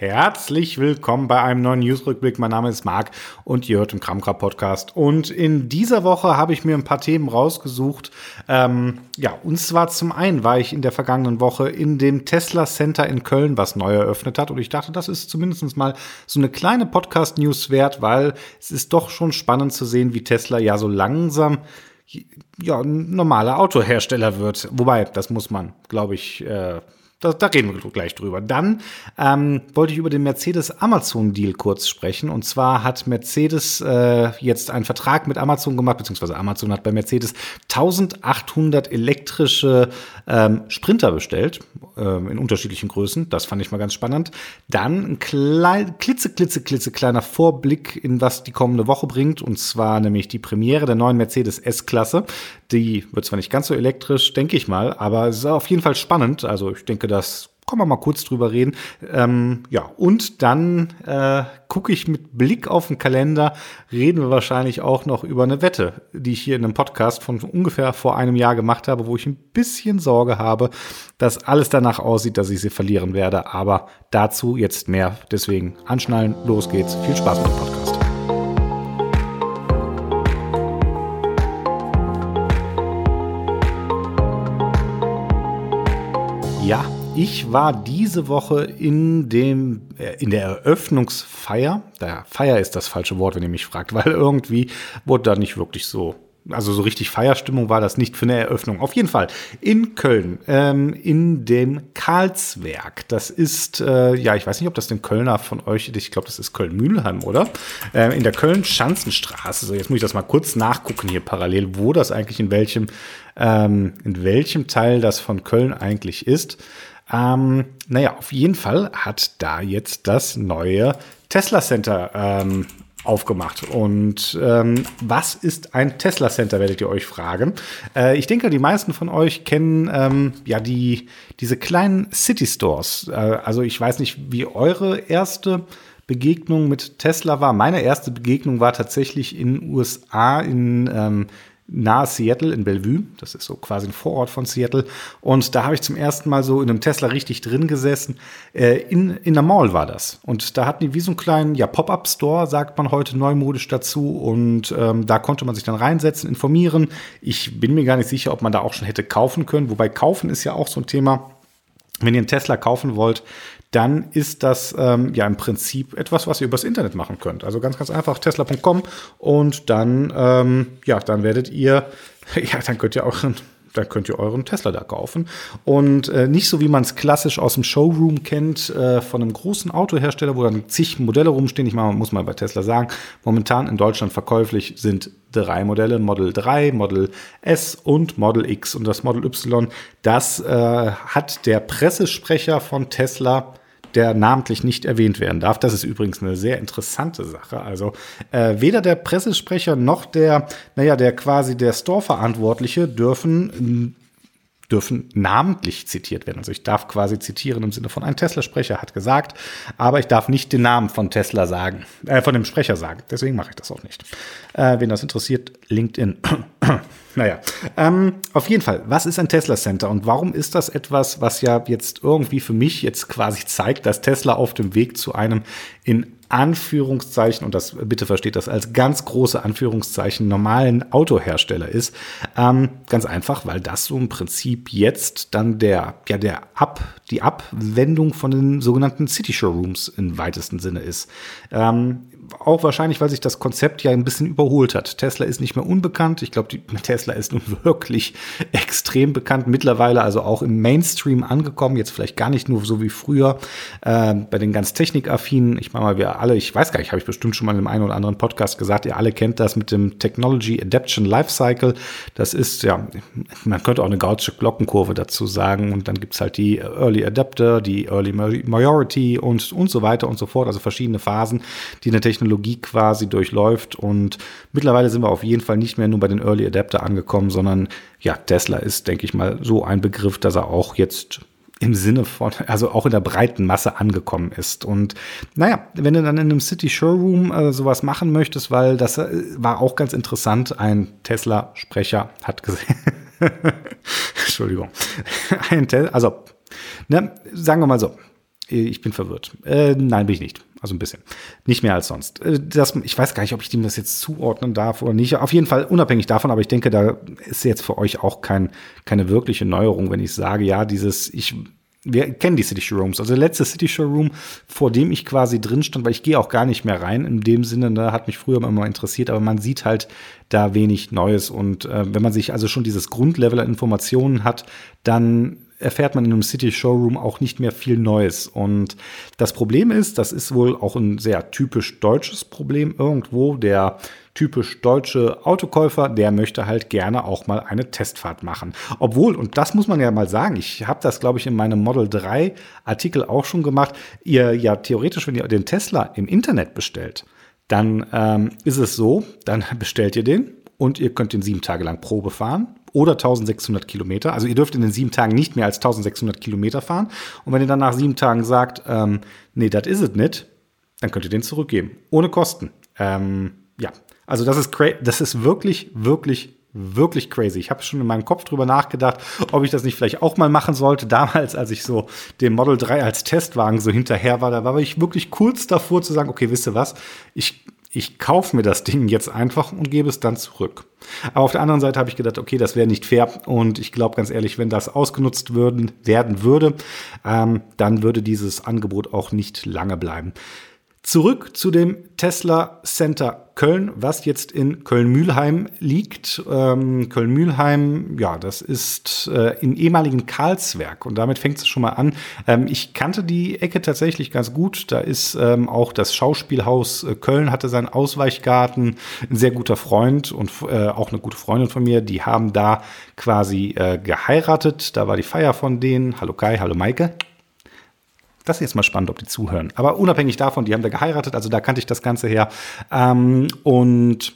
Herzlich willkommen bei einem neuen Newsrückblick. Mein Name ist Marc und ihr hört den Kramkra Podcast. Und in dieser Woche habe ich mir ein paar Themen rausgesucht. Ähm, ja, und zwar zum einen war ich in der vergangenen Woche in dem Tesla Center in Köln, was neu eröffnet hat. Und ich dachte, das ist zumindest mal so eine kleine Podcast-News wert, weil es ist doch schon spannend zu sehen, wie Tesla ja so langsam ja, ein normaler Autohersteller wird. Wobei, das muss man, glaube ich, äh, da, da reden wir gleich drüber. Dann ähm, wollte ich über den Mercedes-Amazon-Deal kurz sprechen. Und zwar hat Mercedes äh, jetzt einen Vertrag mit Amazon gemacht, beziehungsweise Amazon hat bei Mercedes 1800 elektrische ähm, Sprinter bestellt, ähm, in unterschiedlichen Größen. Das fand ich mal ganz spannend. Dann ein klein, klitze, klitze, klitze kleiner Vorblick in was die kommende Woche bringt. Und zwar nämlich die Premiere der neuen Mercedes S-Klasse. Die wird zwar nicht ganz so elektrisch, denke ich mal, aber es ist auf jeden Fall spannend. Also ich denke, das können wir mal kurz drüber reden. Ähm, ja, und dann äh, gucke ich mit Blick auf den Kalender, reden wir wahrscheinlich auch noch über eine Wette, die ich hier in einem Podcast von ungefähr vor einem Jahr gemacht habe, wo ich ein bisschen Sorge habe, dass alles danach aussieht, dass ich sie verlieren werde. Aber dazu jetzt mehr. Deswegen anschnallen, los geht's. Viel Spaß mit dem Podcast. Ja, ich war diese Woche in dem äh, in der Eröffnungsfeier. Der Feier ist das falsche Wort, wenn ihr mich fragt, weil irgendwie wurde da nicht wirklich so also so richtig Feierstimmung war das nicht für eine Eröffnung. Auf jeden Fall in Köln, ähm, in dem Karlswerk. Das ist, äh, ja, ich weiß nicht, ob das den Kölner von euch, ich glaube, das ist Köln-Mühlheim, oder? Äh, in der Köln-Schanzenstraße. So, jetzt muss ich das mal kurz nachgucken hier parallel, wo das eigentlich in welchem, ähm, in welchem Teil das von Köln eigentlich ist. Ähm, naja, auf jeden Fall hat da jetzt das neue Tesla Center ähm, aufgemacht. Und ähm, was ist ein Tesla Center, werdet ihr euch fragen. Äh, ich denke, die meisten von euch kennen ähm, ja die, diese kleinen City Stores. Äh, also ich weiß nicht, wie eure erste Begegnung mit Tesla war. Meine erste Begegnung war tatsächlich in USA in ähm, nahe Seattle in Bellevue. Das ist so quasi ein Vorort von Seattle. Und da habe ich zum ersten Mal so in einem Tesla richtig drin gesessen. Äh, in, in der Mall war das. Und da hatten die wie so einen kleinen ja, Pop-up-Store, sagt man heute neumodisch dazu. Und ähm, da konnte man sich dann reinsetzen, informieren. Ich bin mir gar nicht sicher, ob man da auch schon hätte kaufen können. Wobei kaufen ist ja auch so ein Thema. Wenn ihr einen Tesla kaufen wollt, dann ist das ähm, ja im Prinzip etwas, was ihr übers Internet machen könnt. Also ganz, ganz einfach tesla.com und dann, ähm, ja, dann werdet ihr, ja, dann könnt ihr auch dann könnt ihr euren Tesla da kaufen. Und äh, nicht so, wie man es klassisch aus dem Showroom kennt, äh, von einem großen Autohersteller, wo dann zig Modelle rumstehen. Ich meine, muss mal bei Tesla sagen, momentan in Deutschland verkäuflich sind drei Modelle, Model 3, Model S und Model X. Und das Model Y, das äh, hat der Pressesprecher von Tesla der namentlich nicht erwähnt werden darf. Das ist übrigens eine sehr interessante Sache. Also äh, weder der Pressesprecher noch der, naja, der quasi der Store-Verantwortliche dürfen dürfen namentlich zitiert werden. Also ich darf quasi zitieren im Sinne von ein Tesla-Sprecher hat gesagt, aber ich darf nicht den Namen von Tesla sagen, äh, von dem Sprecher sagen. Deswegen mache ich das auch nicht. Äh, wen das interessiert, LinkedIn. naja, ähm, auf jeden Fall, was ist ein Tesla Center und warum ist das etwas, was ja jetzt irgendwie für mich jetzt quasi zeigt, dass Tesla auf dem Weg zu einem in Anführungszeichen, und das bitte versteht das als ganz große Anführungszeichen, normalen Autohersteller ist. Ähm, ganz einfach, weil das so im Prinzip jetzt dann der, ja, der Ab, die Abwendung von den sogenannten City Showrooms im weitesten Sinne ist. Ähm, auch wahrscheinlich, weil sich das Konzept ja ein bisschen überholt hat. Tesla ist nicht mehr unbekannt. Ich glaube, Tesla ist nun wirklich extrem bekannt. Mittlerweile also auch im Mainstream angekommen. Jetzt vielleicht gar nicht nur so wie früher äh, bei den ganz technikaffinen. Ich meine mal, wir alle, ich weiß gar nicht, habe ich bestimmt schon mal in einem einen oder anderen Podcast gesagt, ihr alle kennt das mit dem Technology Adaption Lifecycle. Das ist ja, man könnte auch eine gaussische Glockenkurve dazu sagen. Und dann gibt's halt die Early Adapter, die Early Majority und, und so weiter und so fort. Also verschiedene Phasen, die eine Technologie Technologie quasi durchläuft. Und mittlerweile sind wir auf jeden Fall nicht mehr nur bei den Early Adapter angekommen, sondern ja, Tesla ist, denke ich mal, so ein Begriff, dass er auch jetzt im Sinne von, also auch in der breiten Masse angekommen ist. Und naja, wenn du dann in einem City Showroom äh, sowas machen möchtest, weil das äh, war auch ganz interessant, ein Tesla-Sprecher hat gesehen, Entschuldigung, ein Te also, ne, sagen wir mal so, Ich bin verwirrt. Äh, nein, bin ich nicht. Also ein bisschen. Nicht mehr als sonst. Äh, das, ich weiß gar nicht, ob ich dem das jetzt zuordnen darf oder nicht. Auf jeden Fall unabhängig davon, aber ich denke, da ist jetzt für euch auch kein, keine wirkliche Neuerung, wenn ich sage, ja, dieses, ich wir kennen die City Showrooms. Also der letzte City Showroom, vor dem ich quasi drin stand, weil ich gehe auch gar nicht mehr rein. In dem Sinne, ne, hat mich früher immer interessiert, aber man sieht halt da wenig Neues. Und äh, wenn man sich also schon dieses Grundlevel an Informationen hat, dann erfährt man in einem City Showroom auch nicht mehr viel Neues. Und das Problem ist, das ist wohl auch ein sehr typisch deutsches Problem irgendwo. Der typisch deutsche Autokäufer, der möchte halt gerne auch mal eine Testfahrt machen. Obwohl, und das muss man ja mal sagen, ich habe das, glaube ich, in meinem Model 3 Artikel auch schon gemacht, ihr ja theoretisch, wenn ihr den Tesla im Internet bestellt, dann ähm, ist es so, dann bestellt ihr den und ihr könnt den sieben Tage lang Probe fahren oder 1600 Kilometer. Also ihr dürft in den sieben Tagen nicht mehr als 1600 Kilometer fahren. Und wenn ihr dann nach sieben Tagen sagt, ähm, nee, das ist es nicht, dann könnt ihr den zurückgeben. Ohne Kosten. Ähm, ja, also das ist, das ist wirklich, wirklich, wirklich crazy. Ich habe schon in meinem Kopf drüber nachgedacht, ob ich das nicht vielleicht auch mal machen sollte. Damals, als ich so dem Model 3 als Testwagen so hinterher war, da war ich wirklich kurz davor zu sagen, okay, wisst ihr was, ich ich kaufe mir das Ding jetzt einfach und gebe es dann zurück. Aber auf der anderen Seite habe ich gedacht, okay, das wäre nicht fair. Und ich glaube ganz ehrlich, wenn das ausgenutzt würden, werden würde, ähm, dann würde dieses Angebot auch nicht lange bleiben. Zurück zu dem Tesla Center Köln, was jetzt in Köln-Mühlheim liegt. Ähm, Köln-Mühlheim, ja, das ist äh, im ehemaligen Karlswerk und damit fängt es schon mal an. Ähm, ich kannte die Ecke tatsächlich ganz gut. Da ist ähm, auch das Schauspielhaus äh, Köln hatte seinen Ausweichgarten. Ein sehr guter Freund und äh, auch eine gute Freundin von mir, die haben da quasi äh, geheiratet. Da war die Feier von denen. Hallo Kai, hallo Maike. Das ist jetzt mal spannend, ob die zuhören. Aber unabhängig davon, die haben da geheiratet, also da kannte ich das Ganze her. Ähm, und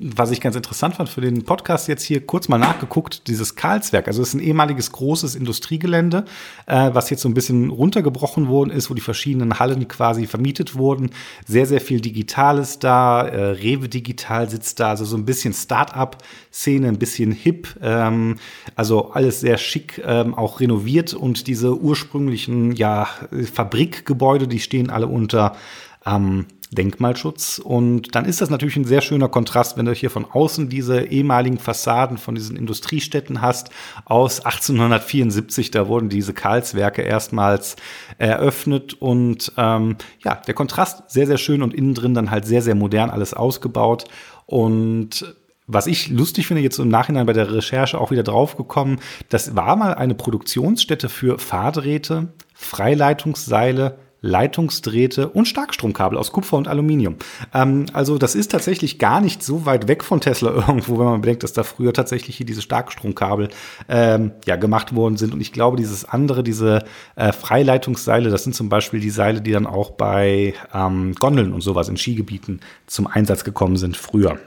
was ich ganz interessant fand für den Podcast jetzt hier kurz mal nachgeguckt, dieses Karlswerk. Also es ist ein ehemaliges großes Industriegelände, äh, was jetzt so ein bisschen runtergebrochen worden ist, wo die verschiedenen Hallen quasi vermietet wurden. Sehr, sehr viel Digitales da. Äh, Rewe Digital sitzt da, also so ein bisschen Start-up-Szene, ein bisschen hip. Ähm, also alles sehr schick, ähm, auch renoviert und diese ursprünglichen ja, Fabrikgebäude, die stehen alle unter ähm, Denkmalschutz. Und dann ist das natürlich ein sehr schöner Kontrast, wenn du hier von außen diese ehemaligen Fassaden von diesen Industriestädten hast aus 1874. Da wurden diese Karlswerke erstmals eröffnet und ähm, ja, der Kontrast sehr, sehr schön und innen drin dann halt sehr, sehr modern alles ausgebaut. Und was ich lustig finde, jetzt im Nachhinein bei der Recherche auch wieder draufgekommen, das war mal eine Produktionsstätte für Fahrdrähte, Freileitungsseile, Leitungsdrähte und Starkstromkabel aus Kupfer und Aluminium. Ähm, also das ist tatsächlich gar nicht so weit weg von Tesla irgendwo, wenn man bedenkt, dass da früher tatsächlich hier diese Starkstromkabel ähm, ja gemacht worden sind. Und ich glaube, dieses andere, diese äh, Freileitungsseile, das sind zum Beispiel die Seile, die dann auch bei ähm, Gondeln und sowas in Skigebieten zum Einsatz gekommen sind früher.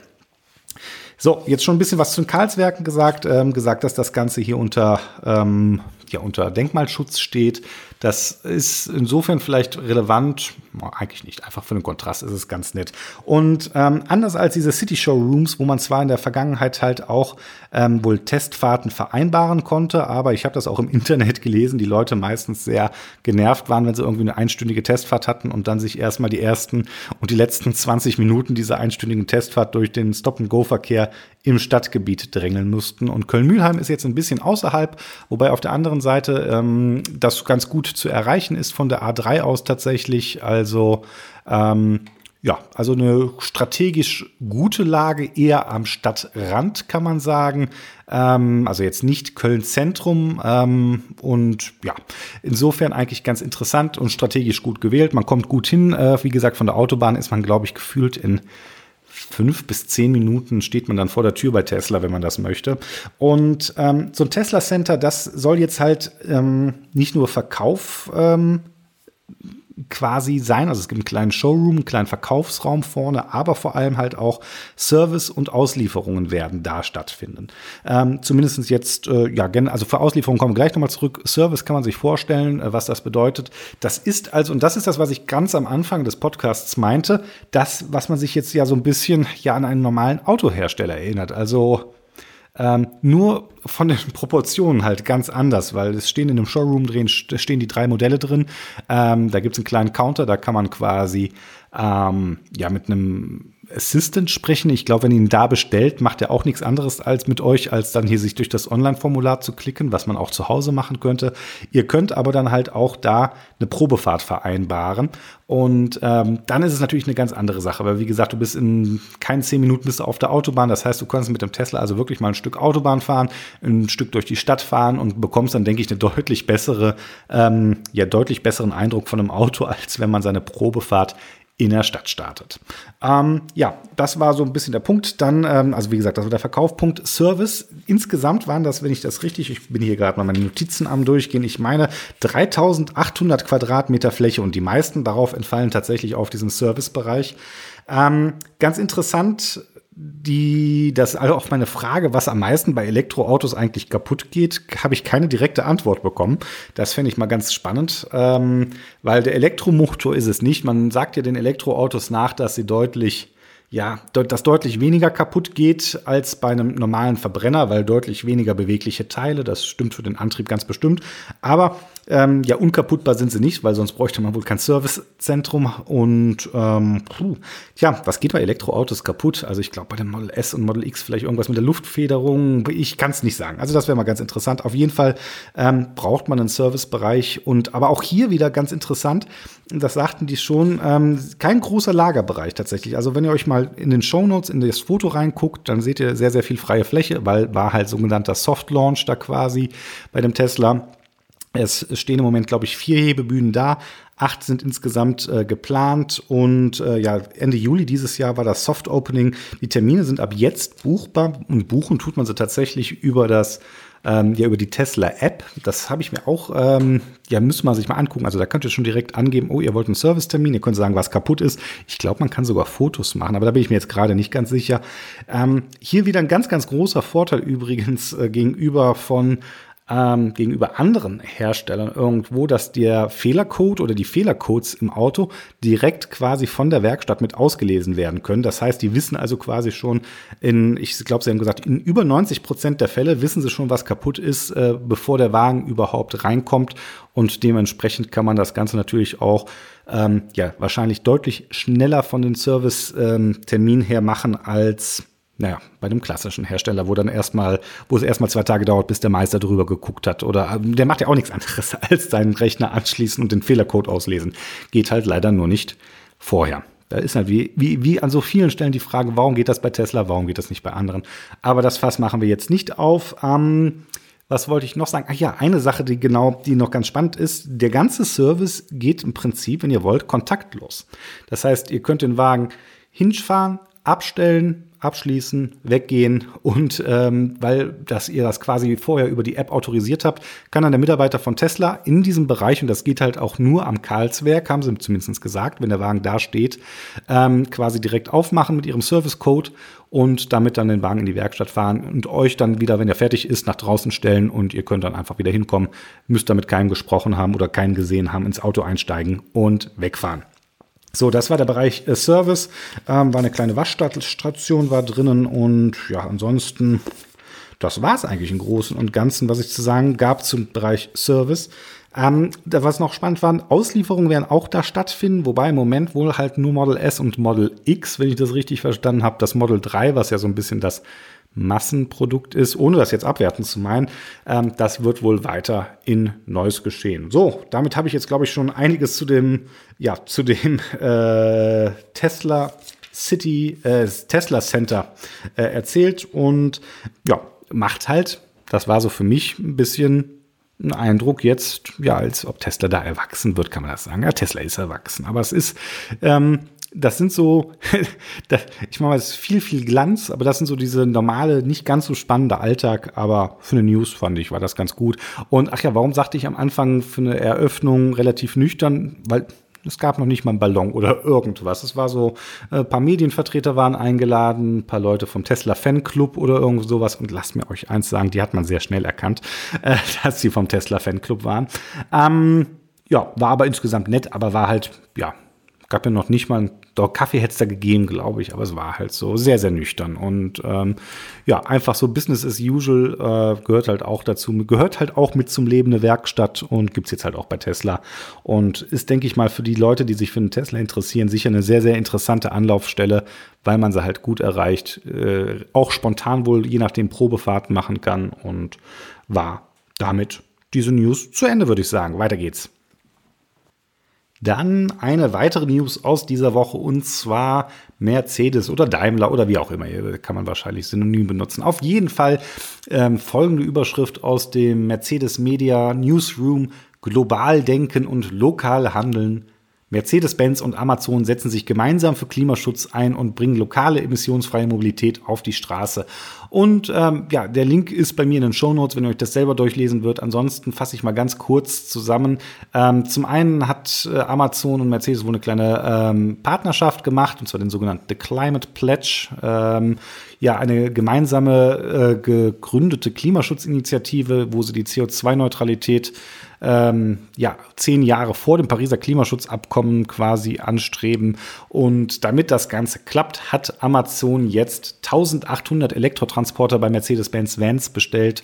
So, jetzt schon ein bisschen was zu den Karlswerken gesagt, ähm, gesagt, dass das Ganze hier unter, ähm, ja, unter Denkmalschutz steht. Das ist insofern vielleicht relevant, eigentlich nicht, einfach für den Kontrast ist es ganz nett. Und ähm, anders als diese City Showrooms, wo man zwar in der Vergangenheit halt auch ähm, wohl Testfahrten vereinbaren konnte, aber ich habe das auch im Internet gelesen, die Leute meistens sehr genervt waren, wenn sie irgendwie eine einstündige Testfahrt hatten und dann sich erstmal die ersten und die letzten 20 Minuten dieser einstündigen Testfahrt durch den Stop-and-Go-Verkehr im Stadtgebiet drängeln mussten. Und Köln-Mühlheim ist jetzt ein bisschen außerhalb, wobei auf der anderen Seite ähm, das ganz gut zu erreichen ist von der A3 aus tatsächlich. Also ähm, ja, also eine strategisch gute Lage, eher am Stadtrand, kann man sagen. Ähm, also jetzt nicht Köln-Zentrum. Ähm, und ja, insofern eigentlich ganz interessant und strategisch gut gewählt. Man kommt gut hin. Äh, wie gesagt, von der Autobahn ist man, glaube ich, gefühlt in fünf bis zehn Minuten steht man dann vor der Tür bei Tesla, wenn man das möchte. Und ähm, so ein Tesla Center, das soll jetzt halt ähm, nicht nur Verkauf ähm, quasi sein. Also es gibt einen kleinen Showroom, einen kleinen Verkaufsraum vorne, aber vor allem halt auch Service und Auslieferungen werden da stattfinden. Ähm, Zumindest jetzt, äh, ja, also für Auslieferungen kommen wir gleich nochmal zurück. Service kann man sich vorstellen, äh, was das bedeutet. Das ist also, und das ist das, was ich ganz am Anfang des Podcasts meinte, das, was man sich jetzt ja so ein bisschen ja an einen normalen Autohersteller erinnert. Also Ähm, nur von den Proportionen halt ganz anders, weil es stehen in einem Showroom drin, stehen die drei Modelle drin. Ähm, da gibt es einen kleinen Counter, da kann man quasi ähm, ja mit einem Assistant sprechen. Ich glaube, wenn ihr ihn da bestellt, macht er auch nichts anderes als mit euch, als dann hier sich durch das Online-Formular zu klicken, was man auch zu Hause machen könnte. Ihr könnt aber dann halt auch da eine Probefahrt vereinbaren. Und ähm, dann ist es natürlich eine ganz andere Sache, weil wie gesagt, du bist in keinen zehn Minuten bist du auf der Autobahn. Das heißt, du kannst mit dem Tesla also wirklich mal ein Stück Autobahn fahren, ein Stück durch die Stadt fahren und bekommst dann, denke ich, eine deutlich bessere, ähm, ja, deutlich besseren Eindruck von einem Auto, als wenn man seine Probefahrt in der Stadt startet. Ähm, ja, das war so ein bisschen der Punkt. Dann, ähm, also wie gesagt, das war der Verkaufpunkt. Service. Insgesamt waren das, wenn ich das richtig, ich bin hier gerade mal meine Notizen am Durchgehen, ich meine 3800 Quadratmeter Fläche und die meisten darauf entfallen tatsächlich auf diesen Servicebereich. Ähm, ganz interessant, die, das also auf meine Frage, was am meisten bei Elektroautos eigentlich kaputt geht, habe ich keine direkte Antwort bekommen. Das fände ich mal ganz spannend, ähm, weil der Elektromotor ist es nicht. Man sagt ja den Elektroautos nach, dass sie deutlich ja, das deutlich weniger kaputt geht als bei einem normalen Verbrenner, weil deutlich weniger bewegliche Teile. Das stimmt für den Antrieb ganz bestimmt. Aber ähm, ja, unkaputtbar sind sie nicht, weil sonst bräuchte man wohl kein Servicezentrum. Und ähm, puh, tja, was geht bei Elektroautos kaputt? Also ich glaube bei dem Model S und Model X vielleicht irgendwas mit der Luftfederung. Ich kann es nicht sagen. Also das wäre mal ganz interessant. Auf jeden Fall ähm, braucht man einen Servicebereich und aber auch hier wieder ganz interessant. Das sagten die schon. Ähm, kein großer Lagerbereich tatsächlich. Also wenn ihr euch mal in den Shownotes in das Foto reinguckt, dann seht ihr sehr sehr viel freie Fläche, weil war halt sogenannter Soft Launch da quasi bei dem Tesla. Es stehen im Moment, glaube ich, vier Hebebühnen da. Acht sind insgesamt äh, geplant und äh, ja, Ende Juli dieses Jahr war das Soft Opening. Die Termine sind ab jetzt buchbar und buchen tut man sie tatsächlich über das ähm, ja über die Tesla App. Das habe ich mir auch, ähm, ja, müsste man sich mal angucken. Also da könnt ihr schon direkt angeben, oh, ihr wollt einen Servicetermin, ihr könnt sagen, was kaputt ist. Ich glaube, man kann sogar Fotos machen, aber da bin ich mir jetzt gerade nicht ganz sicher. Ähm, hier wieder ein ganz, ganz großer Vorteil übrigens äh, gegenüber von ähm, gegenüber anderen Herstellern irgendwo, dass der Fehlercode oder die Fehlercodes im Auto direkt quasi von der Werkstatt mit ausgelesen werden können. Das heißt, die wissen also quasi schon in, ich glaube, sie haben gesagt, in über 90 Prozent der Fälle wissen sie schon, was kaputt ist, äh, bevor der Wagen überhaupt reinkommt. Und dementsprechend kann man das Ganze natürlich auch ähm, ja wahrscheinlich deutlich schneller von den Service-Termin ähm, her machen als naja, bei einem klassischen Hersteller, wo dann erstmal, wo es erstmal zwei Tage dauert, bis der Meister drüber geguckt hat. Oder ähm, der macht ja auch nichts anderes, als seinen Rechner anschließen und den Fehlercode auslesen. Geht halt leider nur nicht vorher. Da ist halt wie, wie, wie an so vielen Stellen die Frage, warum geht das bei Tesla, warum geht das nicht bei anderen? Aber das Fass machen wir jetzt nicht auf. Ähm, was wollte ich noch sagen? Ach ja, eine Sache, die genau, die noch ganz spannend ist. Der ganze Service geht im Prinzip, wenn ihr wollt, kontaktlos. Das heißt, ihr könnt den Wagen hinfahren, abstellen, abschließen, weggehen und ähm, weil dass ihr das quasi vorher über die App autorisiert habt, kann dann der Mitarbeiter von Tesla in diesem Bereich, und das geht halt auch nur am Karlswerk, haben sie zumindest gesagt, wenn der Wagen da steht, ähm, quasi direkt aufmachen mit ihrem Service-Code und damit dann den Wagen in die Werkstatt fahren und euch dann wieder, wenn er fertig ist, nach draußen stellen und ihr könnt dann einfach wieder hinkommen, müsst damit keinen gesprochen haben oder keinen gesehen haben, ins Auto einsteigen und wegfahren. So, das war der Bereich äh, Service. Ähm, war eine kleine Waschstation war drinnen und ja, ansonsten, das war es eigentlich im Großen und Ganzen, was ich zu sagen gab zum Bereich Service. Ähm, was noch spannend war, Auslieferungen werden auch da stattfinden, wobei im Moment wohl halt nur Model S und Model X, wenn ich das richtig verstanden habe, das Model 3, was ja so ein bisschen das Massenprodukt ist, ohne das jetzt abwerten zu meinen, ähm, das wird wohl weiter in Neues geschehen. So, damit habe ich jetzt, glaube ich, schon einiges zu dem, ja, zu dem äh, Tesla City, äh, Tesla Center äh, erzählt und ja, macht halt, das war so für mich ein bisschen ein Eindruck jetzt, ja, als ob Tesla da erwachsen wird, kann man das sagen. Ja, Tesla ist erwachsen, aber es ist, ähm, das sind so, ich meine, es ist viel, viel Glanz, aber das sind so diese normale, nicht ganz so spannende Alltag, aber für eine News fand ich, war das ganz gut. Und ach ja, warum sagte ich am Anfang für eine Eröffnung relativ nüchtern? Weil es gab noch nicht mal einen Ballon oder irgendwas. Es war so, ein äh, paar Medienvertreter waren eingeladen, ein paar Leute vom Tesla Fanclub oder irgend sowas. Und lasst mir euch eins sagen, die hat man sehr schnell erkannt, äh, dass sie vom Tesla Fanclub waren. Ähm, ja, war aber insgesamt nett, aber war halt, ja, gab ja noch nicht mal, doch Kaffee hätte es da gegeben, glaube ich, aber es war halt so sehr, sehr nüchtern. Und ähm, ja, einfach so Business as usual äh, gehört halt auch dazu, gehört halt auch mit zum Leben eine Werkstatt und gibt's jetzt halt auch bei Tesla. Und ist, denke ich mal, für die Leute, die sich für einen Tesla interessieren, sicher eine sehr, sehr interessante Anlaufstelle, weil man sie halt gut erreicht, äh, auch spontan wohl je nachdem Probefahrten machen kann und war damit diese News zu Ende, würde ich sagen. Weiter geht's. Dann eine weitere News aus dieser Woche und zwar Mercedes oder Daimler oder wie auch immer. Hier kann man wahrscheinlich synonym benutzen. Auf jeden Fall ähm, folgende Überschrift aus dem Mercedes Media Newsroom. Global denken und lokal handeln. Mercedes-Benz und Amazon setzen sich gemeinsam für Klimaschutz ein und bringen lokale emissionsfreie Mobilität auf die Straße. Und ähm, ja, der Link ist bei mir in den Show Notes, wenn ihr euch das selber durchlesen wird. Ansonsten fasse ich mal ganz kurz zusammen. Ähm, zum einen hat äh, Amazon und Mercedes wohl eine kleine ähm, Partnerschaft gemacht, und zwar den sogenannten The Climate Pledge. Ähm, ja, eine gemeinsame äh, gegründete Klimaschutzinitiative, wo sie die CO2-Neutralität ähm, ja, zehn Jahre vor dem Pariser Klimaschutzabkommen quasi anstreben. Und damit das Ganze klappt, hat Amazon jetzt 1800 Elektrotransporter bei Mercedes-Benz Vans bestellt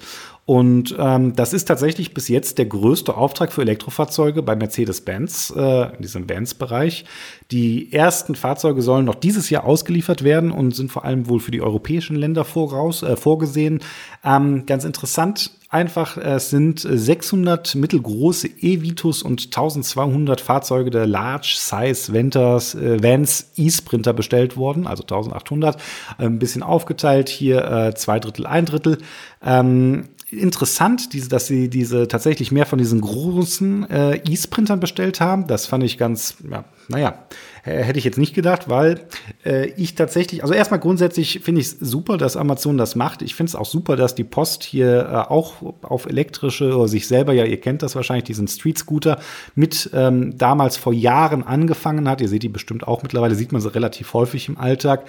und ähm, das ist tatsächlich bis jetzt der größte Auftrag für Elektrofahrzeuge bei Mercedes-Benz äh, in diesem Benz-Bereich. Die ersten Fahrzeuge sollen noch dieses Jahr ausgeliefert werden und sind vor allem wohl für die europäischen Länder voraus, äh, vorgesehen. Ähm, ganz interessant, einfach, es sind 600 mittelgroße E-Vitos und 1200 Fahrzeuge der Large Size Venters, äh, Vans E-Sprinter bestellt worden, also 1800. Ein bisschen aufgeteilt, hier äh, zwei Drittel, ein Drittel. Ähm, interessant, diese, dass sie diese tatsächlich mehr von diesen großen äh, E-Sprintern bestellt haben. Das fand ich ganz, ja, naja, hätte ich jetzt nicht gedacht, weil äh, ich tatsächlich, also erstmal grundsätzlich finde ich es super, dass Amazon das macht. Ich finde es auch super, dass die Post hier äh, auch auf elektrische oder sich selber, ja, ihr kennt das wahrscheinlich, diesen Street Scooter mit ähm, damals vor Jahren angefangen hat. Ihr seht die bestimmt auch mittlerweile, sieht man sie relativ häufig im Alltag,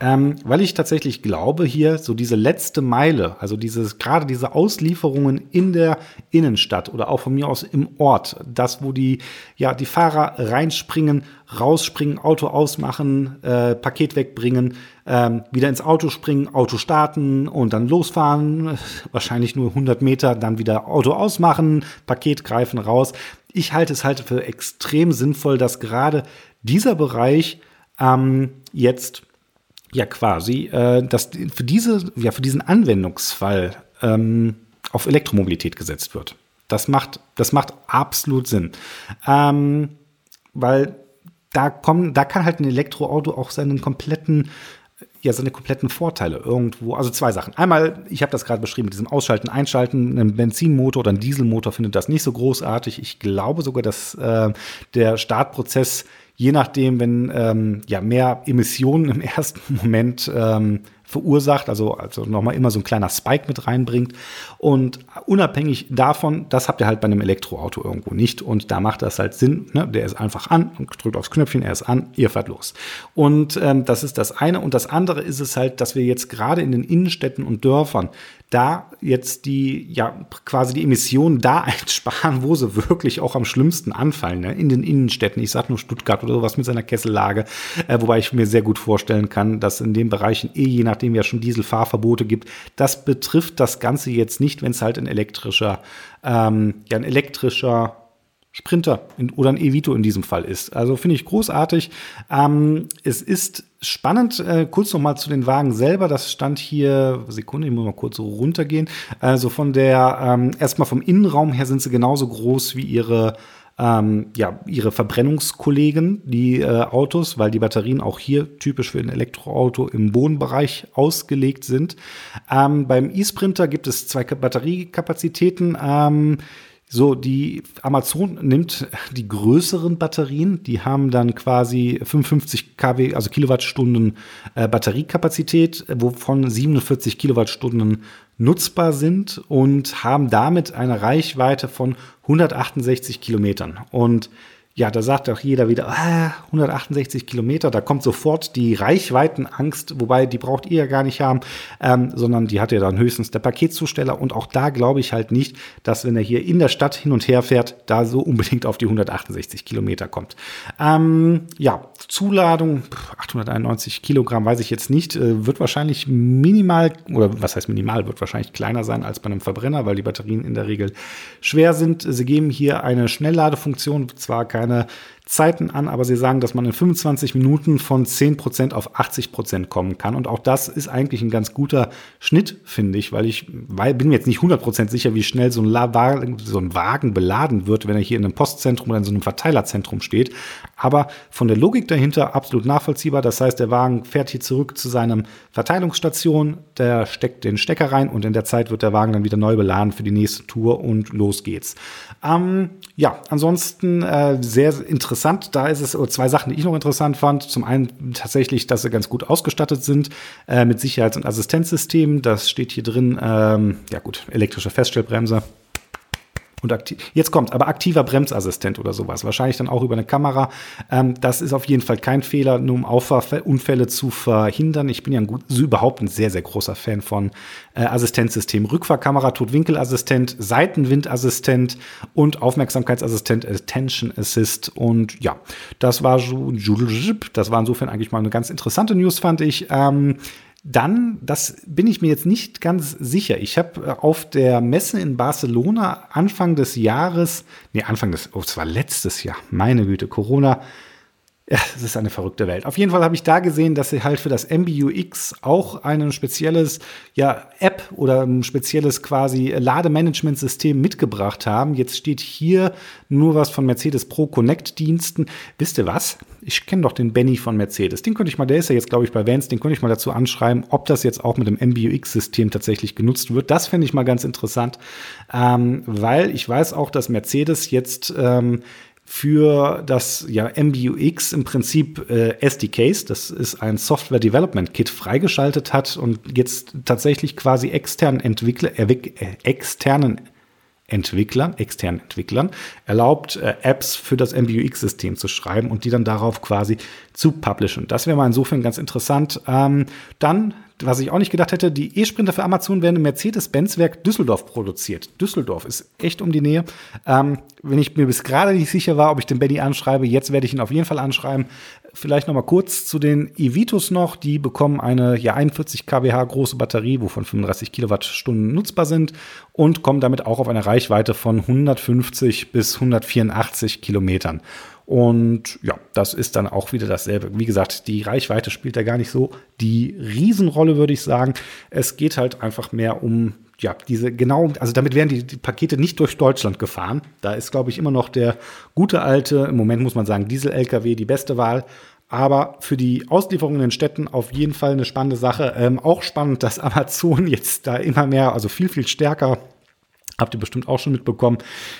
ähm, weil ich tatsächlich glaube, hier so diese letzte Meile, also dieses, gerade diese Auslieferungen in der Innenstadt oder auch von mir aus im Ort, das, wo die, ja, die Fahrer reinspringen, rausspringen, Auto ausmachen, äh, Paket wegbringen, ähm, wieder ins Auto springen, Auto starten und dann losfahren, wahrscheinlich nur 100 Meter, dann wieder Auto ausmachen, Paket greifen, raus. Ich halte es halt für extrem sinnvoll, dass gerade dieser Bereich ähm, jetzt ja quasi, äh, dass für diese, ja für diesen Anwendungsfall ähm, auf Elektromobilität gesetzt wird. Das macht, das macht absolut Sinn. Ähm, weil da kommen, da kann halt ein Elektroauto auch seinen kompletten ja seine kompletten Vorteile irgendwo. Also zwei Sachen. Einmal, ich habe das gerade beschrieben, mit diesem Ausschalten, Einschalten, ein Benzinmotor oder ein Dieselmotor findet das nicht so großartig. Ich glaube sogar, dass äh, der Startprozess, je nachdem, wenn ähm, ja mehr Emissionen im ersten Moment ähm, verursacht, also, also nochmal immer so ein kleiner Spike mit reinbringt. Und unabhängig davon, das habt ihr halt bei einem Elektroauto irgendwo nicht. Und da macht das halt Sinn. Ne? Der ist einfach an und drückt aufs Knöpfchen, er ist an, ihr fahrt los. Und ähm, das ist das eine. Und das andere ist es halt, dass wir jetzt gerade in den Innenstädten und Dörfern da jetzt die, ja, quasi die Emissionen da einsparen, wo sie wirklich auch am schlimmsten anfallen, ne? in den Innenstädten. Ich sag nur Stuttgart oder sowas mit seiner Kessellage, äh, wobei ich mir sehr gut vorstellen kann, dass in den Bereichen eh, je nachdem ja schon Dieselfahrverbote gibt, das betrifft das Ganze jetzt nicht, wenn es halt ein elektrischer, ähm, ja, ein elektrischer Sprinter in, oder ein Evito in diesem Fall ist. Also finde ich großartig. Ähm, es ist spannend, äh, kurz noch mal zu den Wagen selber. Das stand hier, Sekunde, ich muss mal kurz runtergehen. Also von der, ähm, erstmal vom Innenraum her sind sie genauso groß wie ihre ähm, ja, ihre Verbrennungskollegen, die äh, Autos, weil die Batterien auch hier typisch für ein Elektroauto im Wohnbereich ausgelegt sind. Ähm, beim e-Sprinter gibt es zwei Batteriekapazitäten. Ähm, so, die Amazon nimmt die größeren Batterien, die haben dann quasi 55 kW, also Kilowattstunden äh, Batteriekapazität, wovon 47 Kilowattstunden nutzbar sind und haben damit eine Reichweite von 168 Kilometern. Und ja, da sagt auch jeder wieder, ah, 168 Kilometer, da kommt sofort die Reichweitenangst, wobei die braucht ihr ja gar nicht haben, ähm, sondern die hat ja dann höchstens der Paketzusteller. Und auch da glaube ich halt nicht, dass wenn er hier in der Stadt hin und her fährt, da so unbedingt auf die 168 Kilometer kommt. Ähm, ja, Zuladung, 891 Kilogramm, weiß ich jetzt nicht, äh, wird wahrscheinlich minimal, oder was heißt minimal, wird wahrscheinlich kleiner sein als bei einem Verbrenner, weil die Batterien in der Regel schwer sind. Sie geben hier eine Schnellladefunktion, zwar keine eine Zeiten an, aber sie sagen, dass man in 25 Minuten von 10% auf 80% kommen kann. Und auch das ist eigentlich ein ganz guter Schnitt, finde ich, weil ich weil, bin mir jetzt nicht 100% sicher, wie schnell so ein, so ein Wagen beladen wird, wenn er hier in einem Postzentrum oder in so einem Verteilerzentrum steht. Aber von der Logik dahinter absolut nachvollziehbar. Das heißt, der Wagen fährt hier zurück zu seinem Verteilungsstation, der steckt den Stecker rein und in der Zeit wird der Wagen dann wieder neu beladen für die nächste Tour und los geht's. Ähm, ja, ansonsten äh, sehr interessant interessant. Da ist es zwei Sachen, die ich noch interessant fand. Zum einen tatsächlich, dass sie ganz gut ausgestattet sind äh, mit Sicherheits- und Assistenzsystemen. Das steht hier drin. Ähm, ja gut, elektrische Feststellbremse und aktiv. Jetzt kommt aber aktiver Bremsassistent oder sowas. Wahrscheinlich dann auch über eine Kamera. Ähm, das ist auf jeden Fall kein Fehler, nur um Auffahrunfälle zu verhindern. Ich bin ja ein gut, überhaupt ein sehr, sehr großer Fan von äh, Assistenzsystemen. Rückfahrkamera, Totwinkelassistent, Seitenwindassistent und Aufmerksamkeitsassistent, Attention Assist. Und ja, das war so, das war insofern eigentlich mal eine ganz interessante News, fand ich. Ähm, dann, das bin ich mir jetzt nicht ganz sicher. Ich habe äh, auf der Messe in Barcelona Anfang des Jahres, nee, Anfang des, oh, es war letztes Jahr, meine Güte, Corona, ja, es ist eine verrückte Welt. Auf jeden Fall habe ich da gesehen, dass sie halt für das MBUX auch ein spezielles ja, App oder ein spezielles quasi Lademanagementsystem mitgebracht haben. Jetzt steht hier nur was von Mercedes Pro Connect Diensten. Wisst ihr was? Ich kenne doch den Benny von Mercedes. Den könnte ich mal, der ist ja jetzt, glaube ich, bei Vans, den könnte ich mal dazu anschreiben, ob das jetzt auch mit dem MBUX-System tatsächlich genutzt wird. Das fände ich mal ganz interessant, ähm, weil ich weiß auch, dass Mercedes jetzt ähm, für das ja, MBUX im Prinzip äh, SDKs, das ist ein Software Development Kit, freigeschaltet hat und jetzt tatsächlich quasi externen Entwickler, äh, externen Entwicklern, externen Entwicklern, erlaubt, äh, Apps für das MBUX-System zu schreiben und die dann darauf quasi zu publishen. Das wäre mal insofern ganz interessant. Ähm, dann was ich auch nicht gedacht hätte, die E-Sprinter für Amazon werden im Mercedes-Benz-Werk Düsseldorf produziert. Düsseldorf ist echt um die Nähe. Ähm, wenn ich mir bis gerade nicht sicher war, ob ich den Benny anschreibe, jetzt werde ich ihn auf jeden Fall anschreiben. Vielleicht noch mal kurz zu den Evitos noch. Die bekommen eine ja, 41 kWh große Batterie, wovon 35 Kilowattstunden nutzbar sind und kommen damit auch auf eine Reichweite von 150 bis 184 Kilometern. Und ja, das ist dann auch wieder dasselbe. Wie gesagt, die Reichweite spielt da gar nicht so die Riesenrolle, würde ich sagen. Es geht halt einfach mehr um ja, diese genau, also damit werden die, die, Pakete nicht durch Deutschland gefahren. Da ist, glaube ich, immer noch der gute alte, im Moment muss man sagen, Diesel-LKW die beste Wahl. Aber für die Auslieferungen in Städten auf jeden Fall eine spannende Sache. Ähm, auch spannend, dass Amazon jetzt da immer mehr, also viel, viel stärker habt ihr bestimmt auch schon mitbekommen,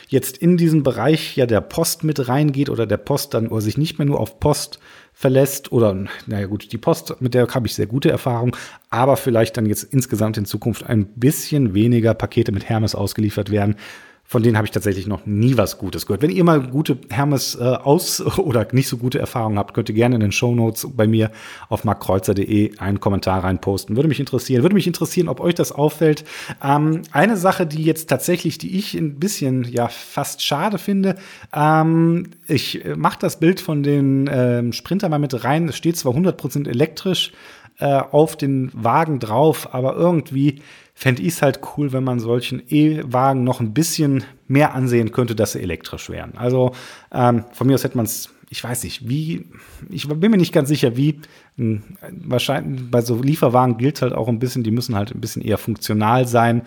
jetzt in diesen Bereich ja der Post mit reingeht oder der Post dann oder sich nicht mehr nur auf Post verlässt oder naja gut, die Post, mit der habe ich sehr gute Erfahrungen, aber vielleicht dann jetzt insgesamt in Zukunft ein bisschen weniger Pakete mit Hermes ausgeliefert werden, von denen habe ich tatsächlich noch nie was Gutes gehört. Wenn ihr mal gute Hermes äh, aus oder nicht so gute Erfahrungen habt, könnt ihr gerne in den Show Notes bei mir auf markkreuzer.de einen Kommentar reinposten. Würde mich interessieren. Würde mich interessieren, ob euch das auffällt. Ähm, eine Sache, die jetzt tatsächlich, die ich ein bisschen ja fast schade finde, ähm, ich mache das Bild von den ähm, Sprinter mal mit rein. Es steht zwar 100% elektrisch äh, auf den Wagen drauf, aber irgendwie fände ich es halt cool, wenn man solchen E-Wagen noch ein bisschen mehr ansehen könnte, dass sie elektrisch wären. Also ähm, von mir aus hätte man es, ich weiß nicht, wie, ich bin mir nicht ganz sicher, wie. Hm, wahrscheinlich bei so Lieferwagen gilt halt auch ein bisschen, die müssen halt ein bisschen eher funktional sein.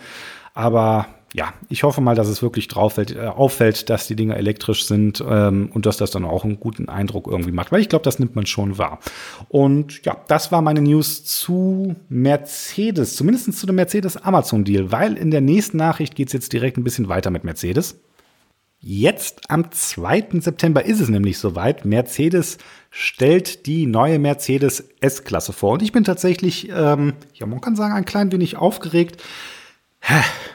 Aber ja, ich hoffe mal, dass es wirklich drauf fällt, äh, auffällt, dass die Dinger elektrisch sind ähm, und dass das dann auch einen guten Eindruck irgendwie macht, weil ich glaube, das nimmt man schon wahr. Und ja, das war meine News zu Mercedes, zumindest zu dem Mercedes-Amazon-Deal, weil in der nächsten Nachricht geht es jetzt direkt ein bisschen weiter mit Mercedes. Jetzt am 2. September ist es nämlich soweit. Mercedes stellt die neue Mercedes S-Klasse vor. Und ich bin tatsächlich, ähm, ja, man kann sagen, ein klein wenig aufgeregt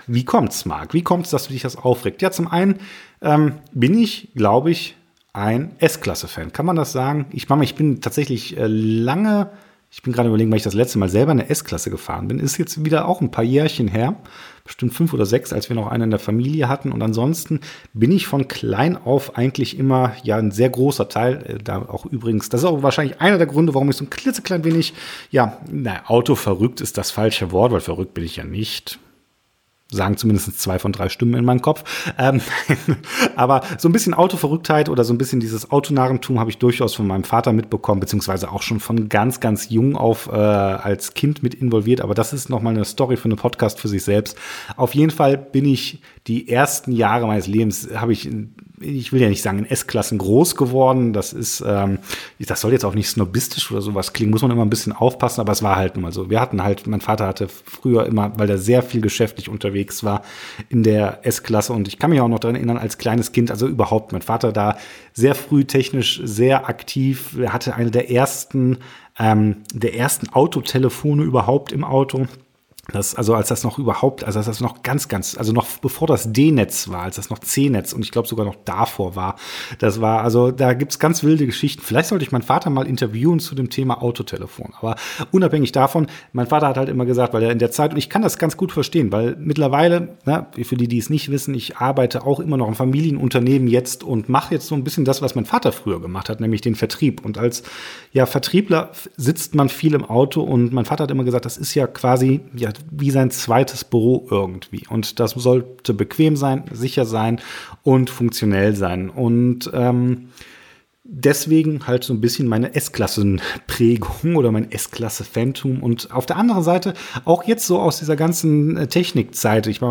wie kommt's, Marc? Wie kommt's, dass du dich das aufregt? Ja, zum einen ähm, bin ich, glaube ich, ein S-Klasse-Fan. Kann man das sagen? Ich, Mama, ich bin tatsächlich äh, lange, ich bin gerade überlegen, weil ich das letzte Mal selber eine S-Klasse gefahren bin. Ist jetzt wieder auch ein paar Jährchen her. Bestimmt fünf oder sechs, als wir noch einen in der Familie hatten. Und ansonsten bin ich von klein auf eigentlich immer, ja, ein sehr großer Teil, äh, da auch übrigens, das ist auch wahrscheinlich einer der Gründe, warum ich so ein klitzeklein wenig, ja, na, Auto verrückt ist das falsche Wort, weil verrückt bin ich ja nicht sagen zumindest zwei von drei Stimmen in meinem Kopf. Ähm, aber so ein bisschen Autoverrücktheit oder so ein bisschen dieses Autonarentum habe ich durchaus von meinem Vater mitbekommen, beziehungsweise auch schon von ganz, ganz jung auf äh, als Kind mit involviert. Aber das ist nochmal eine Story für einen Podcast für sich selbst. Auf jeden Fall bin ich die ersten Jahre meines Lebens, habe ich ich will ja nicht sagen in S-Klassen groß geworden. Das ist, ähm, das soll jetzt auch nicht snobistisch oder sowas klingen, muss man immer ein bisschen aufpassen, aber es war halt nun mal so. Wir hatten halt, mein Vater hatte früher immer, weil er sehr viel geschäftlich unterwegs war, in der S-Klasse und ich kann mich auch noch daran erinnern, als kleines Kind, also überhaupt, mein Vater da sehr früh technisch sehr aktiv, er hatte eine der ersten, ähm, der ersten Autotelefone überhaupt im Auto das, also als das noch überhaupt, also als das noch ganz, ganz, also noch bevor das D-Netz war, als das noch C-Netz und ich glaube sogar noch davor war, das war, also da gibt's ganz wilde Geschichten. Vielleicht sollte ich meinen Vater mal interviewen zu dem Thema Autotelefon. Aber unabhängig davon, mein Vater hat halt immer gesagt, weil er in der Zeit, und ich kann das ganz gut verstehen, weil mittlerweile, na, für die, die es nicht wissen, ich arbeite auch immer noch im Familienunternehmen jetzt und mache jetzt so ein bisschen das, was mein Vater früher gemacht hat, nämlich den Vertrieb. Und als ja, Vertriebler sitzt man viel im Auto und mein Vater hat immer gesagt, das ist ja quasi, ja, wie sein zweites Büro irgendwie. Und das sollte bequem sein, sicher sein und funktionell sein. Und ähm, deswegen halt so ein bisschen meine S-Klassen-Prägung oder mein S-Klasse-Phantom und auf der anderen Seite auch jetzt so aus dieser ganzen äh, Technikzeit, ich,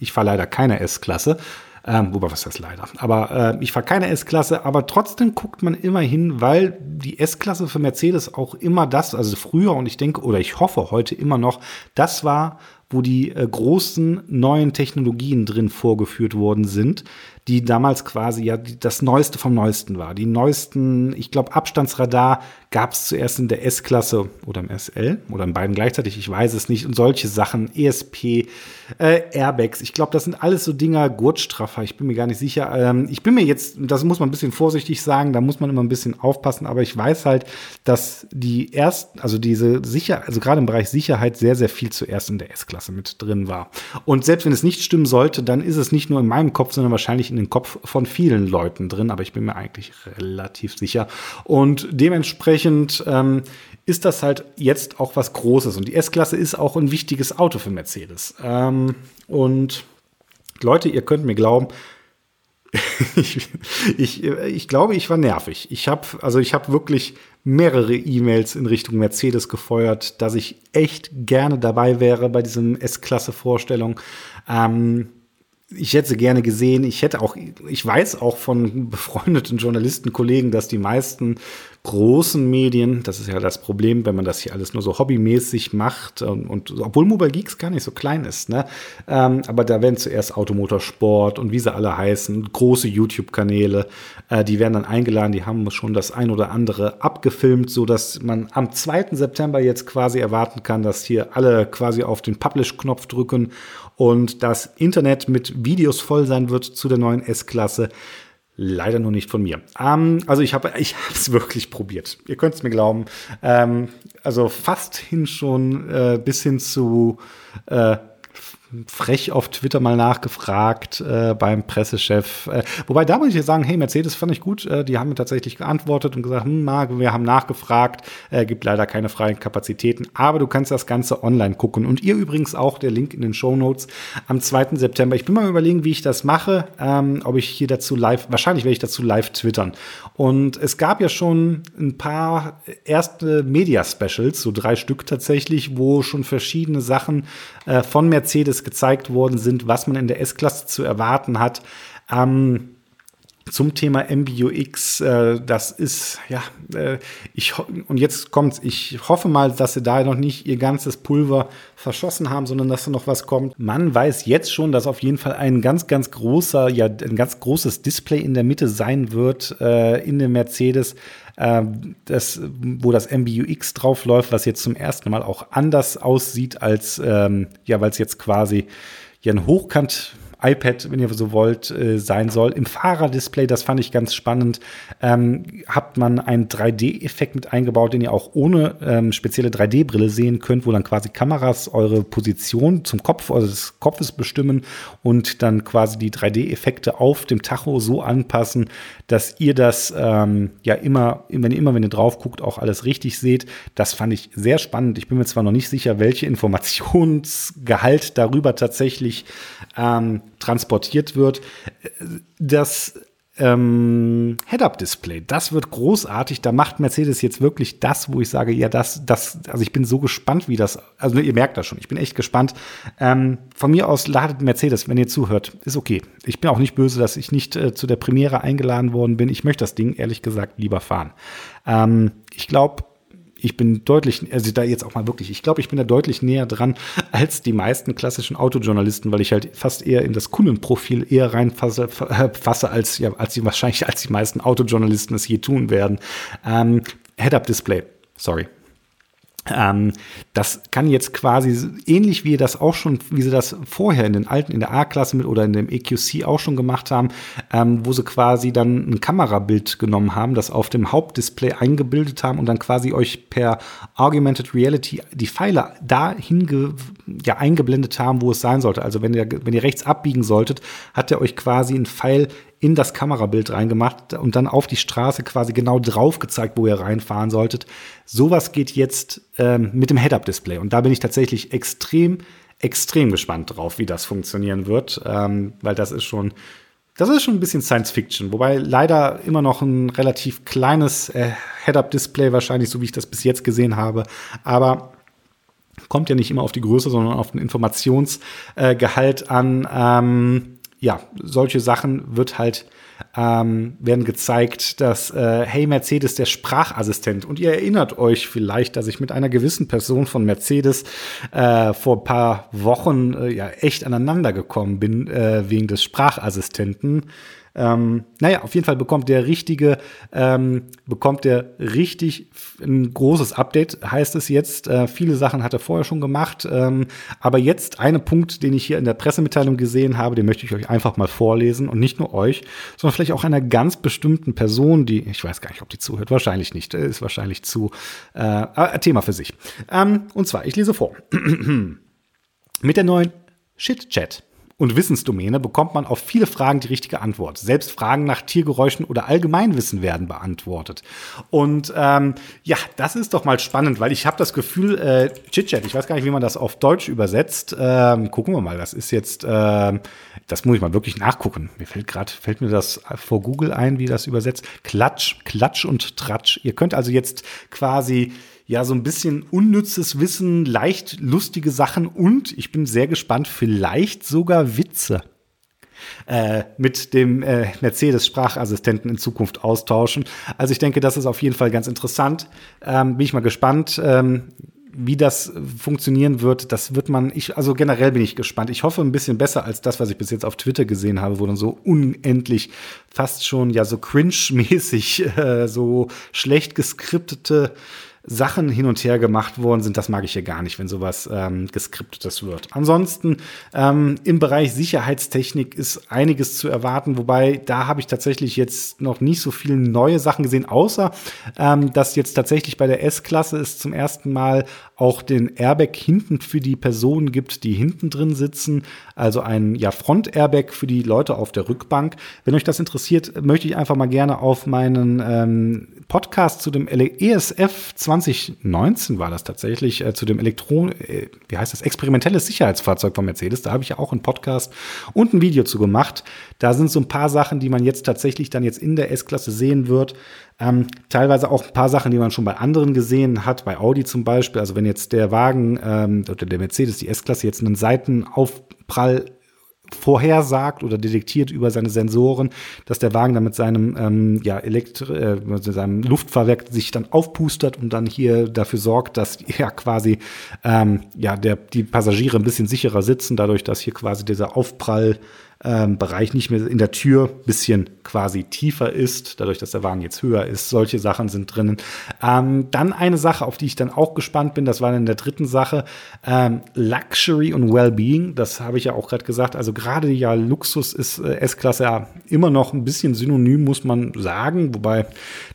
ich fahre leider keine S-Klasse, ähm, wobei, was heißt leider? Aber äh, ich fahre keine S-Klasse, aber trotzdem guckt man immer hin, weil die S-Klasse für Mercedes auch immer das, also früher und ich denke, oder ich hoffe heute immer noch, das war, wo die äh, großen neuen Technologien drin vorgeführt worden sind, die damals quasi ja das Neueste vom Neuesten war. Die neuesten, ich glaube, Abstandsradar gab es zuerst in der S-Klasse oder im SL oder in beiden gleichzeitig, ich weiß es nicht. Und solche Sachen, ESP, äh, Airbags, ich glaube, das sind alles so Dinger, Gurtstraffer, ich bin mir gar nicht sicher. Ähm, ich bin mir jetzt, das muss man ein bisschen vorsichtig sagen, da muss man immer ein bisschen aufpassen, aber ich weiß halt, dass die ersten, also diese sicher, also gerade im Bereich Sicherheit sehr, sehr viel zuerst in der S-Klasse mit drin war. Und selbst wenn es nicht stimmen sollte, dann ist es nicht nur in meinem Kopf, sondern wahrscheinlich in den Kopf von vielen Leuten drin, aber ich bin mir eigentlich relativ sicher. Und dementsprechend ähm, ist das halt jetzt auch was Großes. Und die S-Klasse ist auch ein wichtiges Auto für Mercedes. Ähm, und Leute, ihr könnt mir glauben, ich, ich, ich glaube, ich war nervig. Ich habe also ich habe wirklich mehrere E-Mails in Richtung Mercedes gefeuert, dass ich echt gerne dabei wäre bei diesem S-Klasse-Vorstellung. Ähm, ich hätte sie gerne gesehen. Ich hätte auch, ich weiß auch von befreundeten Journalistenkollegen, dass die meisten großen Medien, das ist ja das Problem, wenn man das hier alles nur so hobbymäßig macht und, und obwohl Mobile Geeks gar nicht so klein ist, ne? Ähm, aber da werden zuerst Automotorsport und wie sie alle heißen, große YouTube-Kanäle, äh, die werden dann eingeladen, die haben schon das ein oder andere abgefilmt, so dass man am 2. September jetzt quasi erwarten kann, dass hier alle quasi auf den Publish-Knopf drücken und das Internet mit Videos voll sein wird zu der neuen S-Klasse. Leider nur nicht von mir. Ähm, also ich habe ich es wirklich probiert. Ihr könnt es mir glauben. Ähm, also fast hin schon äh, bis hin zu äh, frech auf Twitter mal nachgefragt äh, beim Pressechef. Äh, wobei da muss ich sagen, hey, Mercedes fand ich gut. Äh, die haben mir tatsächlich geantwortet und gesagt, hm, wir haben nachgefragt, äh, gibt leider keine freien Kapazitäten, aber du kannst das Ganze online gucken. Und ihr übrigens auch, der Link in den Show Notes am 2. September. Ich bin mal überlegen, wie ich das mache, ähm, ob ich hier dazu live, wahrscheinlich werde ich dazu live twittern. Und es gab ja schon ein paar erste Media-Specials, so drei Stück tatsächlich, wo schon verschiedene Sachen äh, von Mercedes gezeigt worden sind, was man in der S-Klasse zu erwarten hat. Ähm, zum Thema MBUX, äh, das ist, ja, äh, ich, und jetzt kommt's, ich hoffe mal, dass sie da noch nicht ihr ganzes Pulver verschossen haben, sondern dass da noch was kommt. Man weiß jetzt schon, dass auf jeden Fall ein ganz, ganz großer, ja, ein ganz großes Display in der Mitte sein wird, äh, in dem Mercedes, das, wo das MBUX drauf läuft, was jetzt zum ersten Mal auch anders aussieht als, ähm, ja, weil es jetzt quasi ja ein Hochkant iPad, wenn ihr so wollt, äh, sein soll. Im Fahrerdisplay, das fand ich ganz spannend, ähm, hat man einen 3D-Effekt mit eingebaut, den ihr auch ohne ähm, spezielle 3D-Brille sehen könnt, wo dann quasi Kameras eure Position zum Kopf eures Kopfes bestimmen und dann quasi die 3D-Effekte auf dem Tacho so anpassen, dass ihr das ähm, ja immer, wenn ihr immer, wenn ihr drauf guckt, auch alles richtig seht. Das fand ich sehr spannend. Ich bin mir zwar noch nicht sicher, welche Informationsgehalt darüber tatsächlich ähm, transportiert wird. Das ähm, Head-Up-Display. Das wird großartig. Da macht Mercedes jetzt wirklich das, wo ich sage, ja, das, das, also ich bin so gespannt, wie das, also ihr merkt das schon, ich bin echt gespannt. Ähm, von mir aus ladet Mercedes, wenn ihr zuhört, ist okay. Ich bin auch nicht böse, dass ich nicht äh, zu der Premiere eingeladen worden bin. Ich möchte das Ding, ehrlich gesagt, lieber fahren. Ähm, ich glaube, ich bin deutlich, also da jetzt auch mal wirklich, ich glaube, ich bin da deutlich näher dran als die meisten klassischen Autojournalisten, weil ich halt fast eher in das Kundenprofil eher reinfasse, äh, fasse, als ja, als die wahrscheinlich als die meisten Autojournalisten es je tun werden. Ähm, Head-Up-Display, sorry, ähm, das kann jetzt quasi ähnlich wie das auch schon, wie sie das vorher in den alten, in der A-Klasse mit oder in dem EQC auch schon gemacht haben, ähm, wo sie quasi dann ein Kamerabild genommen haben, das auf dem Hauptdisplay eingebildet haben und dann quasi euch per Augmented Reality die Pfeile dahin ja, eingeblendet haben, wo es sein sollte. Also wenn ihr, wenn ihr rechts abbiegen solltet, hat er euch quasi einen Pfeil in das Kamerabild reingemacht und dann auf die Straße quasi genau drauf gezeigt, wo ihr reinfahren solltet. Sowas geht jetzt ähm, mit dem Head-Up-Display. Und da bin ich tatsächlich extrem, extrem gespannt drauf, wie das funktionieren wird, ähm, weil das ist schon, das ist schon ein bisschen Science Fiction, wobei leider immer noch ein relativ kleines äh, Head-Up-Display wahrscheinlich, so wie ich das bis jetzt gesehen habe. Aber kommt ja nicht immer auf die Größe, sondern auf den Informationsgehalt äh, an. Ähm, ja, solche Sachen wird halt ähm, werden gezeigt, dass äh, Hey Mercedes der Sprachassistent und ihr erinnert euch vielleicht, dass ich mit einer gewissen Person von Mercedes äh, vor ein paar Wochen äh, ja echt aneinander gekommen bin äh, wegen des Sprachassistenten. Ähm, naja, auf jeden Fall bekommt der richtige, ähm, bekommt der richtig ein großes Update, heißt es jetzt. Äh, viele Sachen hat er vorher schon gemacht. Ähm, aber jetzt ein Punkt, den ich hier in der Pressemitteilung gesehen habe, den möchte ich euch einfach mal vorlesen und nicht nur euch, sondern vielleicht auch einer ganz bestimmten Person, die, ich weiß gar nicht, ob die zuhört, wahrscheinlich nicht, ist wahrscheinlich zu äh, Thema für sich. Ähm, und zwar, ich lese vor. Mit der neuen Shit-Chat und Wissensdomäne bekommt man auf viele Fragen die richtige Antwort. Selbst Fragen nach Tiergeräuschen oder Allgemeinwissen werden beantwortet. Und ähm, ja, das ist doch mal spannend, weil ich habe das Gefühl, äh, Chitchat, ich weiß gar nicht, wie man das auf Deutsch übersetzt. Ähm, gucken wir mal, das ist jetzt, äh, das muss ich mal wirklich nachgucken. Mir fällt gerade, fällt mir das vor Google ein, wie das übersetzt. Klatsch, Klatsch und Tratsch. Ihr könnt also jetzt quasi ja so ein bisschen unnützes Wissen, leicht lustige Sachen und ich bin sehr gespannt, vielleicht sogar Witze äh, mit dem äh, Mercedes-Sprachassistenten in Zukunft austauschen. Also ich denke, das ist auf jeden Fall ganz interessant. Ähm, bin ich mal gespannt. Ähm, wie das funktionieren wird, das wird man, ich, also generell bin ich gespannt. Ich hoffe ein bisschen besser als das, was ich bis jetzt auf Twitter gesehen habe, wo dann so unendlich fast schon ja so cringe-mäßig, äh, so schlecht geskriptete Sachen hin und her gemacht worden sind, das mag ich ja gar nicht, wenn sowas ähm, geskriptetes wird. Ansonsten ähm, im Bereich Sicherheitstechnik ist einiges zu erwarten, wobei da habe ich tatsächlich jetzt noch nicht so viele neue Sachen gesehen, außer ähm, dass jetzt tatsächlich bei der S-Klasse es zum ersten Mal auch den Airbag hinten für die Personen gibt, die hinten drin sitzen. Also ein ja, Front-Airbag für die Leute auf der Rückbank. Wenn euch das interessiert, möchte ich einfach mal gerne auf meinen ähm, Podcast zu dem ESF 2019 war das tatsächlich, äh, zu dem Elektron, äh, wie heißt das, experimentelles Sicherheitsfahrzeug von Mercedes. Da habe ich ja auch einen Podcast und ein Video zu gemacht. Da sind so ein paar Sachen, die man jetzt tatsächlich dann jetzt in der S-Klasse sehen wird. Ähm, teilweise auch ein paar Sachen, die man schon bei anderen gesehen hat, bei Audi zum Beispiel. Also wenn jetzt der Wagen ähm, oder der Mercedes, die S-Klasse, jetzt einen Seitenaufprall vorhersagt oder detektiert über seine Sensoren, dass der Wagen dann mit seinem, ähm, ja, Elektri äh, mit seinem Luftfahrwerk sich dann aufpustert und dann hier dafür sorgt, dass ja quasi ähm, ja, der, die Passagiere ein bisschen sicherer sitzen, dadurch, dass hier quasi dieser Aufprall ähm, Bereich nicht mehr in der Tür bisschen quasi tiefer ist, dadurch, dass der Wagen jetzt höher ist. Solche Sachen sind drinnen. Ähm, dann eine Sache, auf die ich dann auch gespannt bin, das war in der dritten Sache, ähm, Luxury und Wellbeing. Das habe ich ja auch gerade gesagt. Also gerade ja Luxus ist äh, S-Klasse ja immer noch ein bisschen synonym, muss man sagen. Wobei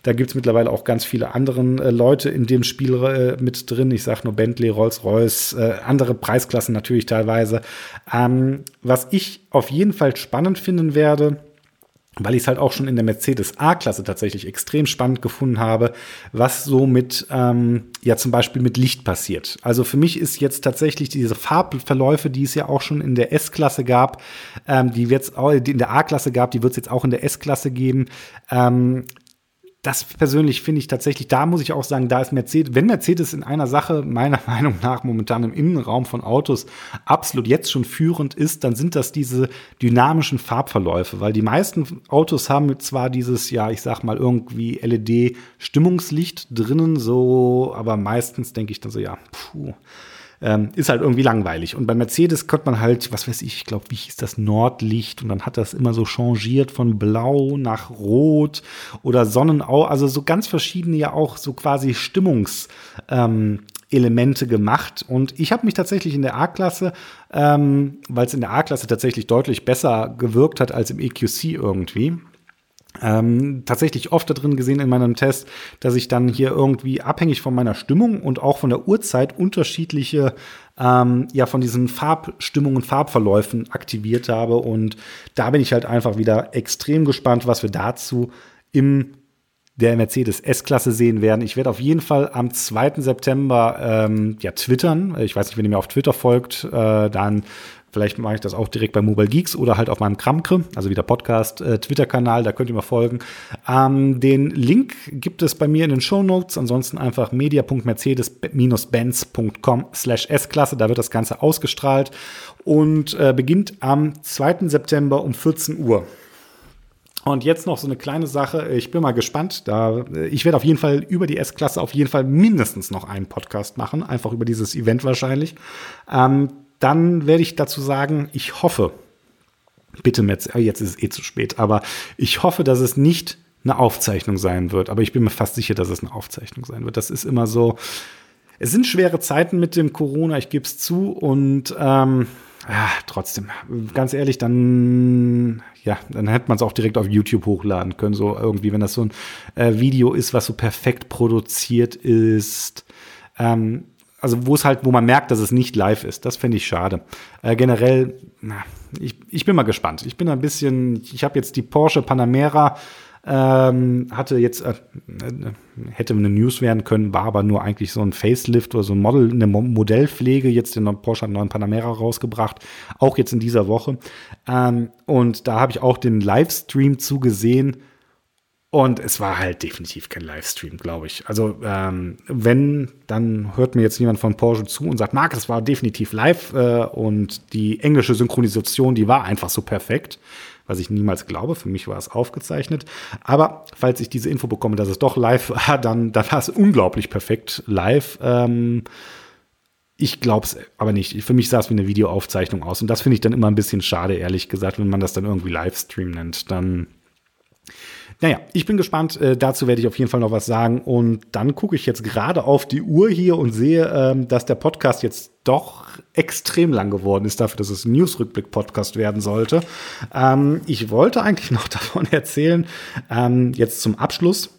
da gibt es mittlerweile auch ganz viele andere äh, Leute in dem Spiel äh, mit drin. Ich sage nur Bentley, Rolls-Royce, äh, andere Preisklassen natürlich teilweise. Ähm, was ich auf jeden Fall spannend finden werde, weil ich es halt auch schon in der Mercedes A-Klasse tatsächlich extrem spannend gefunden habe, was so mit, ähm, ja zum Beispiel mit Licht passiert. Also für mich ist jetzt tatsächlich diese Farbverläufe, die es ja auch schon in der S-Klasse gab, ähm, die es die in der A-Klasse gab, die wird es jetzt auch in der S-Klasse geben. Ähm, das persönlich finde ich tatsächlich, da muss ich auch sagen, da ist Mercedes, wenn Mercedes in einer Sache meiner Meinung nach momentan im Innenraum von Autos absolut jetzt schon führend ist, dann sind das diese dynamischen Farbverläufe, weil die meisten Autos haben zwar dieses, ja, ich sag mal irgendwie LED-Stimmungslicht drinnen, so, aber meistens denke ich dann so, ja, puh ähm, ist halt irgendwie langweilig. Und bei Mercedes konnte man halt, was weiß ich, ich glaube, wie hieß das, Nordlicht und dann hat das immer so changiert von blau nach rot oder Sonnenau, also so ganz verschiedene ja auch so quasi Stimmungs, ähm, Elemente gemacht. Und ich habe mich tatsächlich in der A-Klasse, ähm, weil es in der A-Klasse tatsächlich deutlich besser gewirkt hat als im EQC irgendwie, ähm, tatsächlich oft da drin gesehen in meinem Test, dass ich dann hier irgendwie abhängig von meiner Stimmung und auch von der Uhrzeit unterschiedliche ähm, ja von diesen Farbstimmungen, Farbverläufen aktiviert habe und da bin ich halt einfach wieder extrem gespannt, was wir dazu im der Mercedes S-Klasse sehen werden. Ich werde auf jeden Fall am 2. September ähm, ja twittern. Ich weiß nicht, wenn ihr mir auf Twitter folgt, äh, dann Vielleicht mache ich das auch direkt bei Mobile Geeks oder halt auf meinem Kramkre, also wieder Podcast, äh, Twitter-Kanal, da könnt ihr mal folgen. Ähm, den Link gibt es bei mir in den Show Notes. Ansonsten einfach media.mercedes-benz.com slash S-Klasse. Da wird das Ganze ausgestrahlt und äh, beginnt am 2. September um 14 Uhr. Und jetzt noch so eine kleine Sache. Ich bin mal gespannt. Da, ich werde auf jeden Fall über die S-Klasse auf jeden Fall mindestens noch einen Podcast machen. Einfach über dieses Event wahrscheinlich. Ähm, dann werde ich dazu sagen, ich hoffe, bitte jetzt, äh, jetzt ist es eh zu spät, aber ich hoffe, dass es nicht eine Aufzeichnung sein wird. Aber ich bin mir fast sicher, dass es eine Aufzeichnung sein wird. Das ist immer so. Es sind schwere Zeiten mit dem Corona, ich gebe es zu. Und ähm, ja, trotzdem, ganz ehrlich, dann, ja, dann hätte man es auch direkt auf YouTube hochladen können. So irgendwie, wenn das so ein äh, Video ist, was so perfekt produziert ist. Ähm, also wo es halt, wo man merkt, dass es nicht live ist. Das finde ich schade. Äh, generell, na, ich, ich bin mal gespannt. Ich bin ein bisschen, ich habe jetzt die Porsche Panamera, ähm, hatte jetzt, äh, äh, hätte eine News werden können, war aber nur eigentlich so ein Facelift oder so ein Model, eine Modellpflege. Jetzt den Porsche hat einen neuen Panamera rausgebracht, auch jetzt in dieser Woche. Ähm, und da habe ich auch den Livestream zugesehen und es war halt definitiv kein Livestream, glaube ich. Also ähm, wenn, dann hört mir jetzt jemand von Porsche zu und sagt, Marc, das war definitiv live äh, und die englische Synchronisation, die war einfach so perfekt, was ich niemals glaube. Für mich war es aufgezeichnet. Aber falls ich diese Info bekomme, dass es doch live war, dann, dann war es unglaublich perfekt live. Ähm, ich glaube es aber nicht. Für mich sah es wie eine Videoaufzeichnung aus. Und das finde ich dann immer ein bisschen schade, ehrlich gesagt, wenn man das dann irgendwie Livestream nennt. Dann naja, ich bin gespannt. Äh, dazu werde ich auf jeden Fall noch was sagen. Und dann gucke ich jetzt gerade auf die Uhr hier und sehe, ähm, dass der Podcast jetzt doch extrem lang geworden ist dafür, dass es ein Newsrückblick-Podcast werden sollte. Ähm, ich wollte eigentlich noch davon erzählen, ähm, jetzt zum Abschluss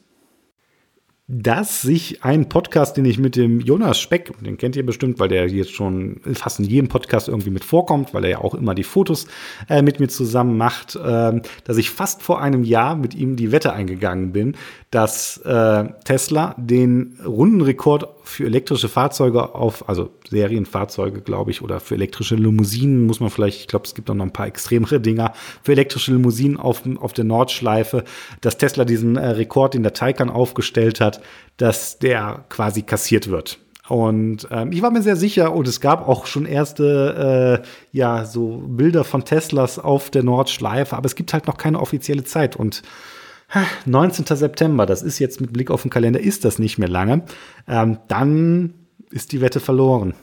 dass sich ein Podcast, den ich mit dem Jonas Speck, den kennt ihr bestimmt, weil der jetzt schon fast in jedem Podcast irgendwie mit vorkommt, weil er ja auch immer die Fotos äh, mit mir zusammen macht, äh, dass ich fast vor einem Jahr mit ihm die Wette eingegangen bin, dass äh, Tesla den Rundenrekord für elektrische Fahrzeuge auf, also Serienfahrzeuge, glaube ich, oder für elektrische Limousinen muss man vielleicht, ich glaube, es gibt auch noch ein paar extremere Dinger, für elektrische Limousinen auf, auf der Nordschleife, dass Tesla diesen äh, Rekord, den der Taycan aufgestellt hat, dass der quasi kassiert wird. Und ähm, ich war mir sehr sicher und es gab auch schon erste, äh, ja, so Bilder von Teslas auf der Nordschleife, aber es gibt halt noch keine offizielle Zeit und 19. September, das ist jetzt mit Blick auf den Kalender, ist das nicht mehr lange. Ähm, dann ist die Wette verloren.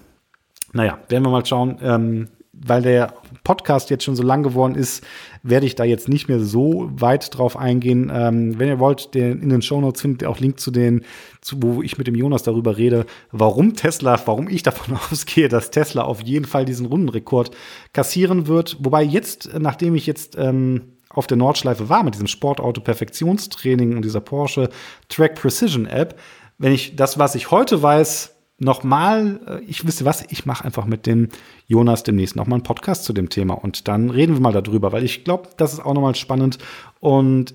Naja, werden wir mal schauen. Ähm, weil der Podcast jetzt schon so lang geworden ist, werde ich da jetzt nicht mehr so weit drauf eingehen. Ähm, wenn ihr wollt, den, in den Shownotes findet ihr auch Link zu den, zu, wo ich mit dem Jonas darüber rede, warum Tesla, warum ich davon ausgehe, dass Tesla auf jeden Fall diesen Rundenrekord kassieren wird. Wobei jetzt, nachdem ich jetzt ähm, auf der Nordschleife war mit diesem Sportauto-Perfektionstraining und dieser Porsche Track Precision App, wenn ich das, was ich heute weiß, nochmal, äh, ich wüsste was, ich mache einfach mit dem Jonas demnächst nochmal einen Podcast zu dem Thema und dann reden wir mal darüber, weil ich glaube, das ist auch nochmal spannend und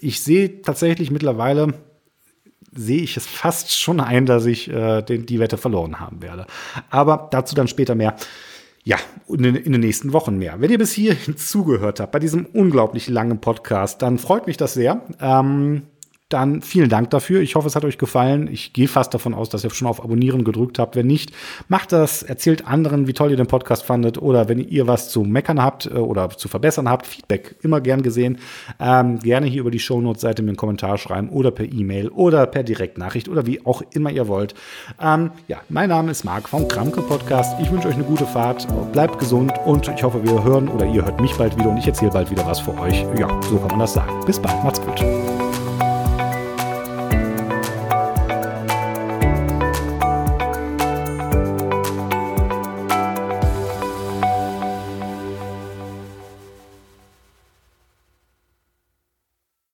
ich sehe tatsächlich mittlerweile, sehe ich es fast schon ein, dass ich äh, den, die Wette verloren haben werde. Aber dazu dann später mehr. Ja, in, in den nächsten Wochen mehr. Wenn ihr bis hierhin zugehört habt bei diesem unglaublich langen Podcast, dann freut mich das sehr. Ähm, dann vielen Dank dafür. Ich hoffe, es hat euch gefallen. Ich gehe fast davon aus, dass ihr schon auf Abonnieren gedrückt habt. Wenn nicht, macht das, erzählt anderen, wie toll ihr den Podcast fandet oder wenn ihr was zu meckern habt äh, oder zu verbessern habt, Feedback immer gern gesehen. Ähm, gerne hier über die Shownotes-Seite mir einen Kommentar schreiben oder per E-Mail oder per Direktnachricht oder wie auch immer ihr wollt. Ähm, ja, mein Name ist Marc vom Kramke Podcast. Ich wünsche euch eine gute Fahrt, bleibt gesund und ich hoffe, wir hören oder ihr hört mich bald wieder und ich erzähle bald wieder was für euch. Ja, so kann man das sagen. Bis bald, macht's gut.